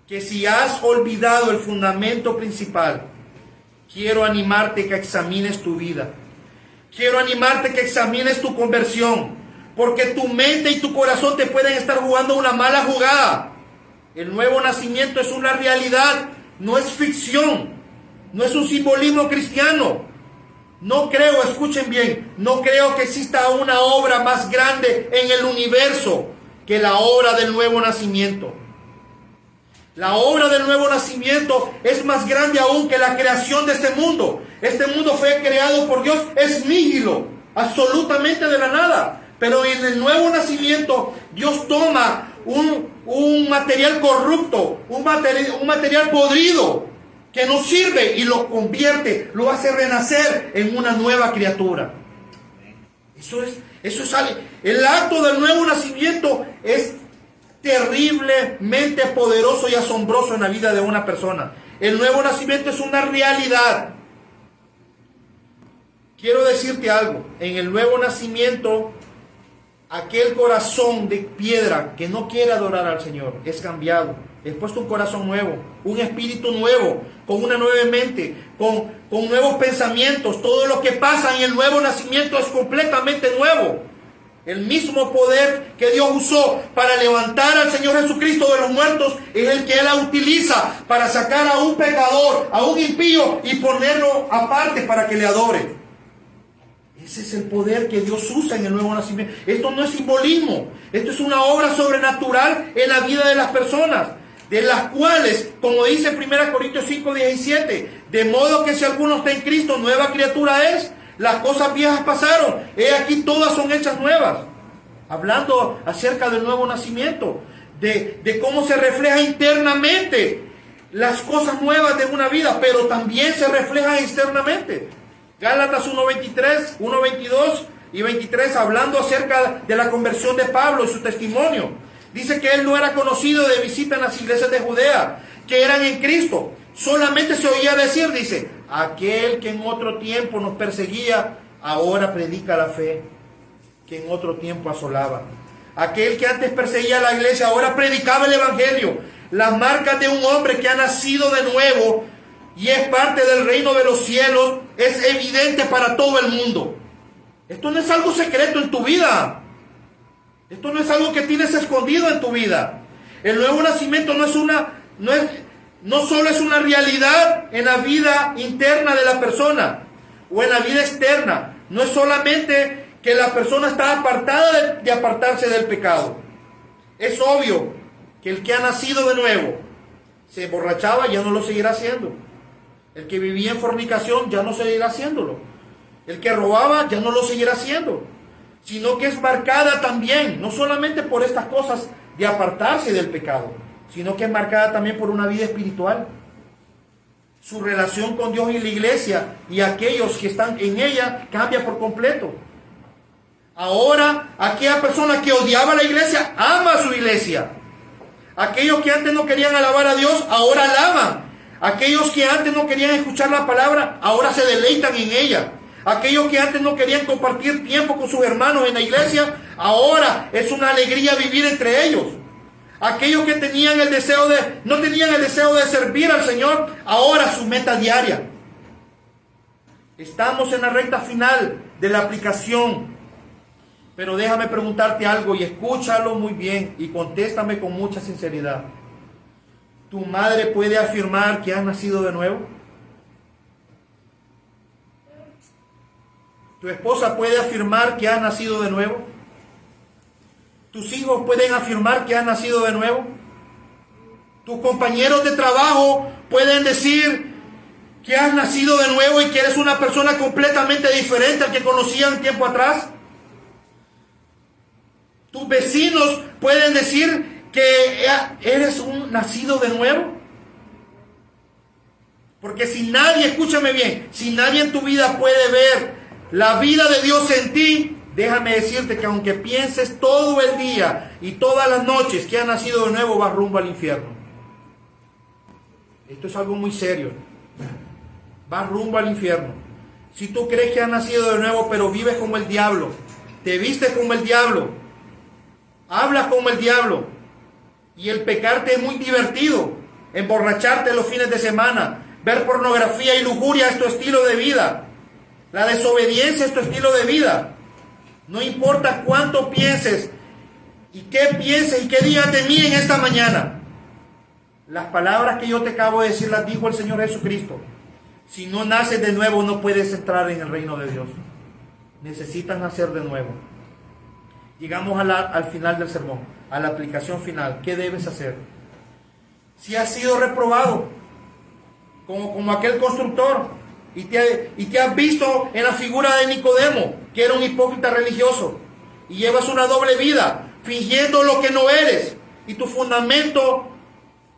que si has olvidado el fundamento principal, quiero animarte que examines tu vida Quiero animarte que examines tu conversión, porque tu mente y tu corazón te pueden estar jugando una mala jugada. El nuevo nacimiento es una realidad, no es ficción, no es un simbolismo cristiano. No creo, escuchen bien, no creo que exista una obra más grande en el universo que la obra del nuevo nacimiento. La obra del nuevo nacimiento es más grande aún que la creación de este mundo. Este mundo fue creado por Dios, es nígilo, absolutamente de la nada. Pero en el nuevo nacimiento Dios toma un, material corrupto, un material, un material podrido, que no sirve y lo convierte, lo hace renacer en una nueva criatura. Eso es, eso es el acto del nuevo nacimiento es terriblemente poderoso y asombroso en la vida de una persona. El nuevo nacimiento es una realidad. Quiero decirte algo, en el nuevo nacimiento, aquel corazón de piedra que no quiere adorar al Señor es cambiado. Es puesto un corazón nuevo, un espíritu nuevo, con una nueva mente, con, con nuevos pensamientos. Todo lo que pasa en el nuevo nacimiento es completamente nuevo. El mismo poder que Dios usó para levantar al Señor Jesucristo de los muertos es el que Él utiliza para sacar a un pecador, a un impío y ponerlo aparte para que le adore. Ese es el poder que Dios usa en el nuevo nacimiento. Esto no es simbolismo, esto es una obra sobrenatural en la vida de las personas, de las cuales, como dice 1 Corintios 5, 17, de modo que si alguno está en Cristo, nueva criatura es las cosas viejas pasaron. He aquí todas son hechas nuevas. Hablando acerca del nuevo nacimiento. De, cómo se refleja internamente las cosas nuevas de una vida, pero también se refleja externamente. Gálatas 1.23, 1.22 y 23, hablando acerca de la conversión de Pablo y su testimonio. Dice que él no era conocido de visita en las iglesias de Judea, que eran en Cristo. Solamente se oía decir, dice, aquel que en otro tiempo nos perseguía, ahora predica la fe, que en otro tiempo asolaba. Aquel que antes perseguía la iglesia, ahora predicaba el Evangelio. Las marcas de un hombre que ha nacido de nuevo y es parte del reino de los cielos es evidente para todo el mundo. Esto no es algo secreto en tu vida. Esto no es algo que tienes escondido en tu vida. El nuevo nacimiento no es una, no es, no solo es una realidad en la vida interna de la persona o en la vida externa, no es solamente que la persona está apartada de, apartarse del pecado. Es obvio que el que ha nacido de nuevo se emborrachaba, ya no lo seguirá haciendo. El que vivía en fornicación ya no seguirá haciéndolo. El que robaba ya no lo seguirá haciendo. Sino que es marcada también, no solamente por estas cosas de apartarse del pecado, sino que es marcada también por una vida espiritual. Su relación con Dios y la iglesia y aquellos que están en ella cambia por completo. Ahora, aquella persona que odiaba la iglesia ama a su iglesia. Aquellos que antes no querían alabar a Dios, ahora alaban. Aquellos que antes no querían escuchar la palabra, ahora se deleitan en ella. Aquellos que antes no querían compartir tiempo con sus hermanos en la iglesia, ahora es una alegría vivir entre ellos. Aquellos que tenían el deseo de, no tenían el deseo de servir al Señor, ahora su meta diaria. Estamos en la recta final de la aplicación. Pero déjame preguntarte algo y escúchalo muy bien y contéstame con mucha sinceridad. ¿Tu madre puede afirmar que has nacido de nuevo? ¿Tu esposa puede afirmar que has nacido de nuevo? ¿Tus hijos pueden afirmar que han nacido de nuevo? ¿Tus compañeros de trabajo pueden decir que has nacido de nuevo y que eres una persona completamente diferente al que conocían tiempo atrás? ¿Tus vecinos pueden decir que eres un nacido de nuevo? Porque si nadie, escúchame bien, si nadie en tu vida puede ver la vida de Dios en ti, Déjame decirte que aunque pienses todo el día y todas las noches que ha nacido de nuevo, vas rumbo al infierno. Esto es algo muy serio. Vas rumbo al infierno. Si tú crees que has nacido de nuevo, pero vives como el diablo, te vistes como el diablo, hablas como el diablo, y el pecarte es muy divertido, emborracharte los fines de semana, ver pornografía y lujuria es tu estilo de vida, la desobediencia es tu estilo de vida. No importa cuánto pienses y qué pienses y qué digas de mí en esta mañana. Las palabras que yo te acabo de decir las dijo el Señor Jesucristo. Si no naces de nuevo no puedes entrar en el reino de Dios. Necesitas nacer de nuevo. Llegamos al final del sermón, a la aplicación final. ¿Qué debes hacer? Si has sido reprobado, como, como aquel constructor, y te, has visto en la figura de Nicodemo, que era un hipócrita religioso, y llevas una doble vida, fingiendo lo que no eres, y tu fundamento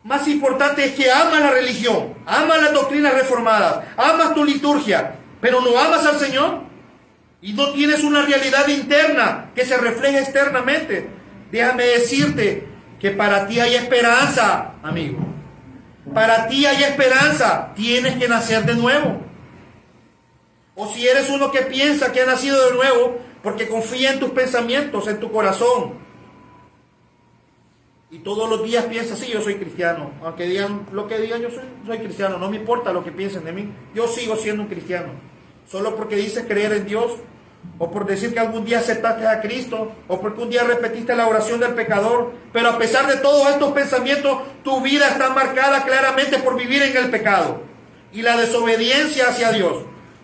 más importante es que amas la religión, amas las doctrinas reformadas, amas tu liturgia, pero no amas al Señor y no tienes una realidad interna que se refleje externamente. Déjame decirte que para ti hay esperanza, amigo. Para ti hay esperanza. Tienes que nacer de nuevo. O si eres uno que piensa que ha nacido de nuevo porque confía en tus pensamientos, en tu corazón. Y todos los días piensa, sí, yo soy cristiano. Aunque digan lo que digan, yo soy, soy cristiano. No me importa lo que piensen de mí. Yo sigo siendo un cristiano. Solo porque dices creer en Dios, o por decir que algún día aceptaste a Cristo, o porque un día repetiste la oración del pecador, pero a pesar de todos estos pensamientos, tu vida está marcada claramente por vivir en el pecado. Y la desobediencia hacia Dios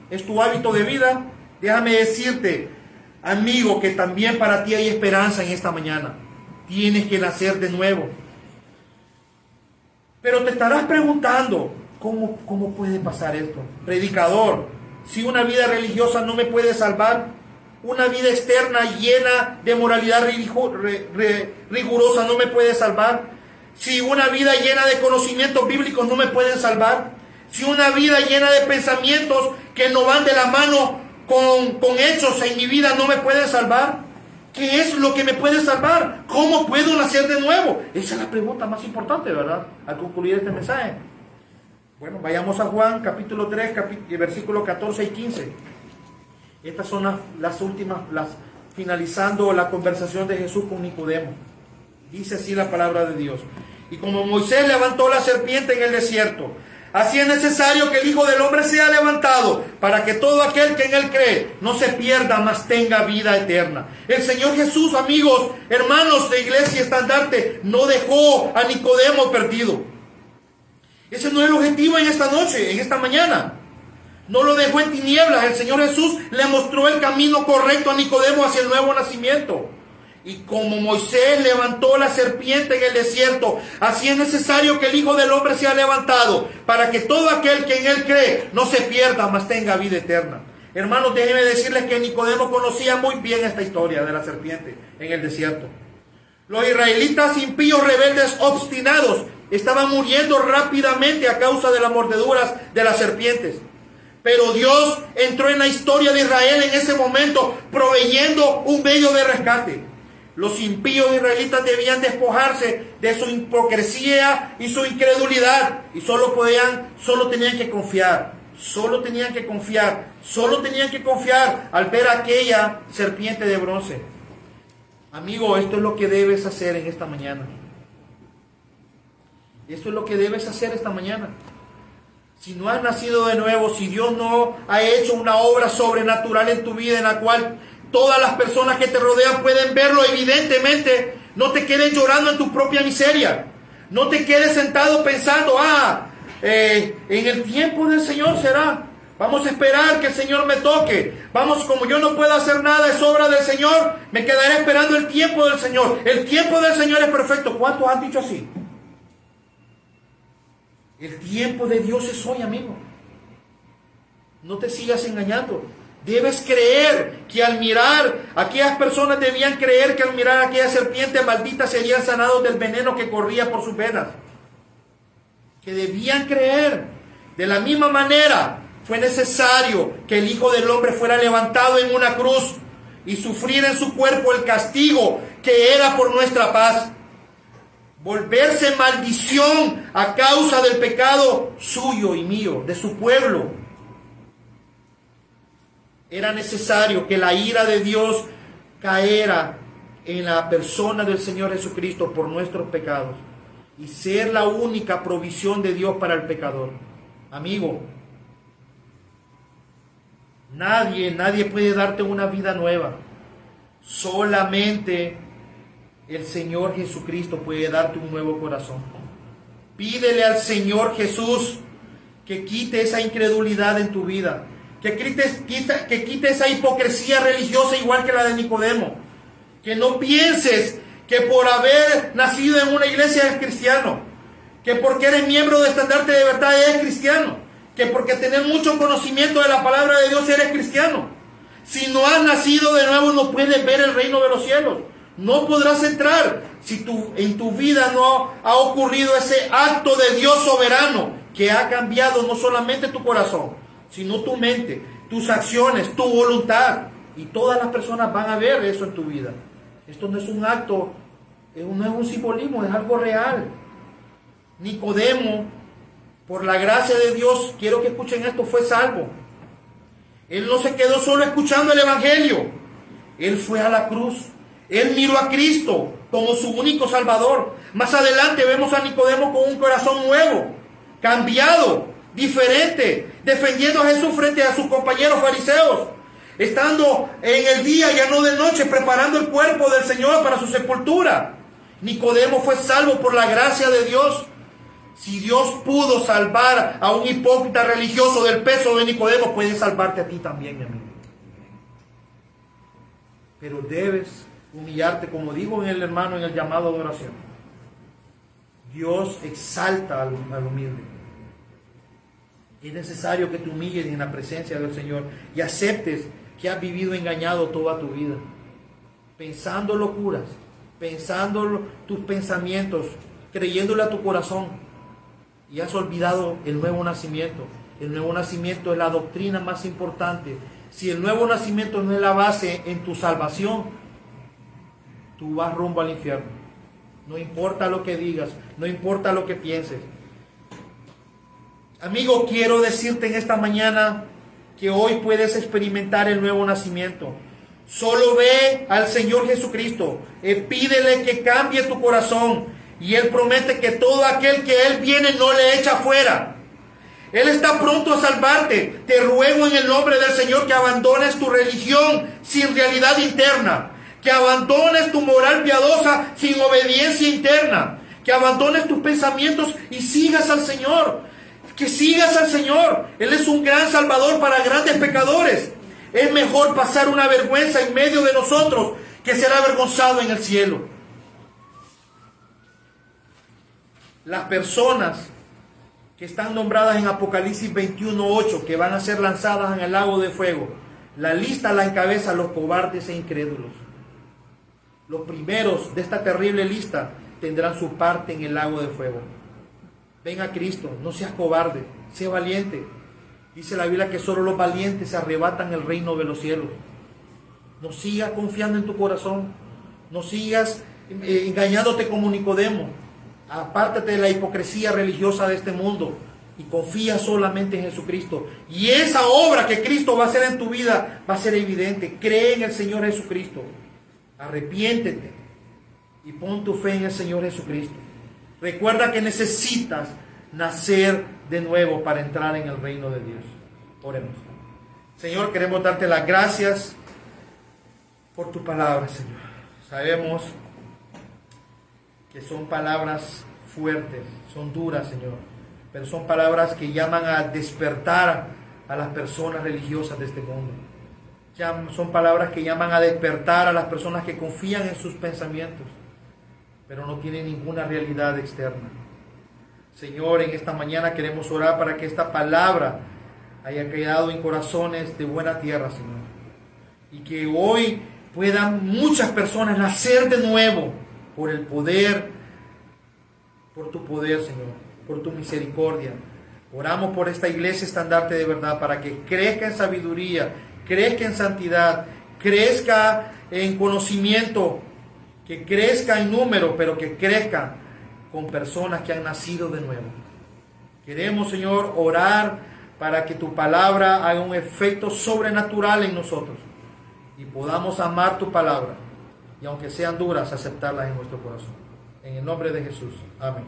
es tu hábito de vida. Déjame decirte, amigo, que también para ti hay esperanza en esta mañana. Tienes que nacer de nuevo. Pero te estarás preguntando, ¿cómo, cómo puede pasar esto? Predicador, si una vida religiosa no me puede salvar, una vida externa llena de moralidad rigurosa no me puede salvar, si una vida llena de conocimientos bíblicos no me pueden salvar, si una vida llena de pensamientos que no van de la mano con, con hechos en mi vida no me pueden salvar, ¿qué es lo que me puede salvar? ¿Cómo puedo nacer de nuevo? Esa es la pregunta más importante, ¿verdad? Al concluir este mensaje. Bueno, vayamos a Juan capítulo 3, versículos 14 y 15. Estas son las, últimas, finalizando la conversación de Jesús con Nicodemo. Dice así la palabra de Dios. Y como Moisés levantó la serpiente en el desierto, así es necesario que el Hijo del Hombre sea levantado para que todo aquel que en él cree no se pierda, mas tenga vida eterna. El Señor Jesús, amigos, hermanos de iglesia estandarte, no dejó a Nicodemo perdido. Ese no es el objetivo en esta noche, en esta mañana. No lo dejó en tinieblas. El Señor Jesús le mostró el camino correcto a Nicodemo hacia el nuevo nacimiento. Y como Moisés levantó la serpiente en el desierto, así es necesario que el Hijo del Hombre sea levantado, para que todo aquel que en él cree no se pierda, mas tenga vida eterna. Hermanos, déjenme decirles que Nicodemo conocía muy bien esta historia de la serpiente en el desierto. Los israelitas impíos, rebeldes, obstinados, estaban muriendo rápidamente a causa de las mordeduras de las serpientes. Pero Dios entró en la historia de Israel en ese momento, proveyendo un medio de rescate. Los impíos israelitas debían despojarse de su hipocresía y su incredulidad y solo podían, solo tenían que confiar, solo tenían que confiar, solo tenían que confiar al ver aquella serpiente de bronce. Amigo, esto es lo que debes hacer en esta mañana. Esto es lo que debes hacer esta mañana. Si no has nacido de nuevo, si Dios no ha hecho una obra sobrenatural en tu vida en la cual todas las personas que te rodean pueden verlo evidentemente, no te quedes llorando en tu propia miseria. No te quedes sentado pensando, ah, eh, en el tiempo del Señor será. Vamos a esperar que el Señor me toque. Vamos, como yo no puedo hacer nada, es obra del Señor, me quedaré esperando el tiempo del Señor. El tiempo del Señor es perfecto. ¿Cuántos han dicho así? El tiempo de Dios es hoy, amigo. No te sigas engañando. Debes creer que al mirar, aquellas personas debían creer que al mirar aquella serpiente maldita serían sanados del veneno que corría por sus venas. Que debían creer. De la misma manera, fue necesario que el Hijo del Hombre fuera levantado en una cruz y sufrir en su cuerpo el castigo que era por nuestra paz volverse maldición a causa del pecado suyo y mío, de su pueblo. Era necesario que la ira de Dios caera en la persona del Señor Jesucristo por nuestros pecados y ser la única provisión de Dios para el pecador. Amigo, nadie, nadie puede darte una vida nueva. Solamente el Señor Jesucristo puede darte un nuevo corazón. Pídele al Señor Jesús que quite esa incredulidad en tu vida, que quite, que quite esa hipocresía religiosa igual que la de Nicodemo, que no pienses que por haber nacido en una iglesia es cristiano, que porque eres miembro de estandarte de verdad eres cristiano, que porque tenés mucho conocimiento de la palabra de Dios eres cristiano. Si no has nacido de nuevo no puedes ver el reino de los cielos. No podrás entrar si tu, en tu vida no ha ocurrido ese acto de Dios soberano que ha cambiado no solamente tu corazón, sino tu mente, tus acciones, tu voluntad. Y todas las personas van a ver eso en tu vida. Esto no es un acto, no es un simbolismo, es algo real. Nicodemo, por la gracia de Dios, quiero que escuchen esto, fue salvo. Él no se quedó solo escuchando el Evangelio. Él fue a la cruz. Él miró a Cristo como su único Salvador. Más adelante vemos a Nicodemo con un corazón nuevo, cambiado, diferente, defendiendo a Jesús frente a sus compañeros fariseos, estando en el día, ya no de noche, preparando el cuerpo del Señor para su sepultura. Nicodemo fue salvo por la gracia de Dios. Si Dios pudo salvar a un hipócrita religioso del peso de Nicodemo, puede salvarte a ti también, mi amigo. Pero debes humillarte, como digo en el hermano en el llamado de oración. Dios exalta al, al humilde. Es necesario que te humilles en la presencia del Señor y aceptes que has vivido engañado toda tu vida, pensando locuras, pensando tus pensamientos, creyéndole a tu corazón y has olvidado el nuevo nacimiento. El nuevo nacimiento es la doctrina más importante. Si el nuevo nacimiento no es la base en tu salvación, tú vas rumbo al infierno. No importa lo que digas, no importa lo que pienses. Amigo, quiero decirte en esta mañana que hoy puedes experimentar el nuevo nacimiento. Solo ve al Señor Jesucristo, y pídele que cambie tu corazón y Él promete que todo aquel que Él viene no le echa fuera. Él está pronto a salvarte. Te ruego en el nombre del Señor que abandones tu religión sin realidad interna que abandones tu moral piadosa sin obediencia interna, que abandones tus pensamientos y sigas al Señor, que sigas al Señor. Él es un gran salvador para grandes pecadores. Es mejor pasar una vergüenza en medio de nosotros que ser avergonzado en el cielo. Las personas que están nombradas en Apocalipsis 21.8, que van a ser lanzadas en el lago de fuego, la lista la encabeza los cobardes e incrédulos. Los primeros de esta terrible lista tendrán su parte en el lago de fuego. Ven a Cristo, no seas cobarde, sé valiente. Dice la Biblia que solo los valientes se arrebatan el reino de los cielos. No sigas confiando en tu corazón, no sigas eh, engañándote como Nicodemo. Apártate de la hipocresía religiosa de este mundo y confía solamente en Jesucristo. Y esa obra que Cristo va a hacer en tu vida va a ser evidente. Cree en el Señor Jesucristo. Arrepiéntete y pon tu fe en el Señor Jesucristo. Recuerda que necesitas nacer de nuevo para entrar en el reino de Dios. Oremos. Señor, queremos darte las gracias por tu palabra, Señor. Sabemos que son palabras fuertes, son duras, Señor, pero son palabras que llaman a despertar a las personas religiosas de este mundo son palabras que llaman a despertar a las personas que confían en sus pensamientos, pero no tienen ninguna realidad externa. Señor, en esta mañana queremos orar para que esta palabra haya quedado en corazones de buena tierra, Señor. Y que hoy puedan muchas personas nacer de nuevo por el poder, por tu poder, Señor, por tu misericordia. Oramos por esta iglesia estandarte de verdad para que crezca en sabiduría crezca en santidad, crezca en conocimiento, que crezca en número, pero que crezca con personas que han nacido de nuevo. Queremos, Señor, orar para que tu palabra haga un efecto sobrenatural en nosotros y podamos amar tu palabra y aunque sean duras, aceptarlas en nuestro corazón. En el nombre de Jesús. Amén.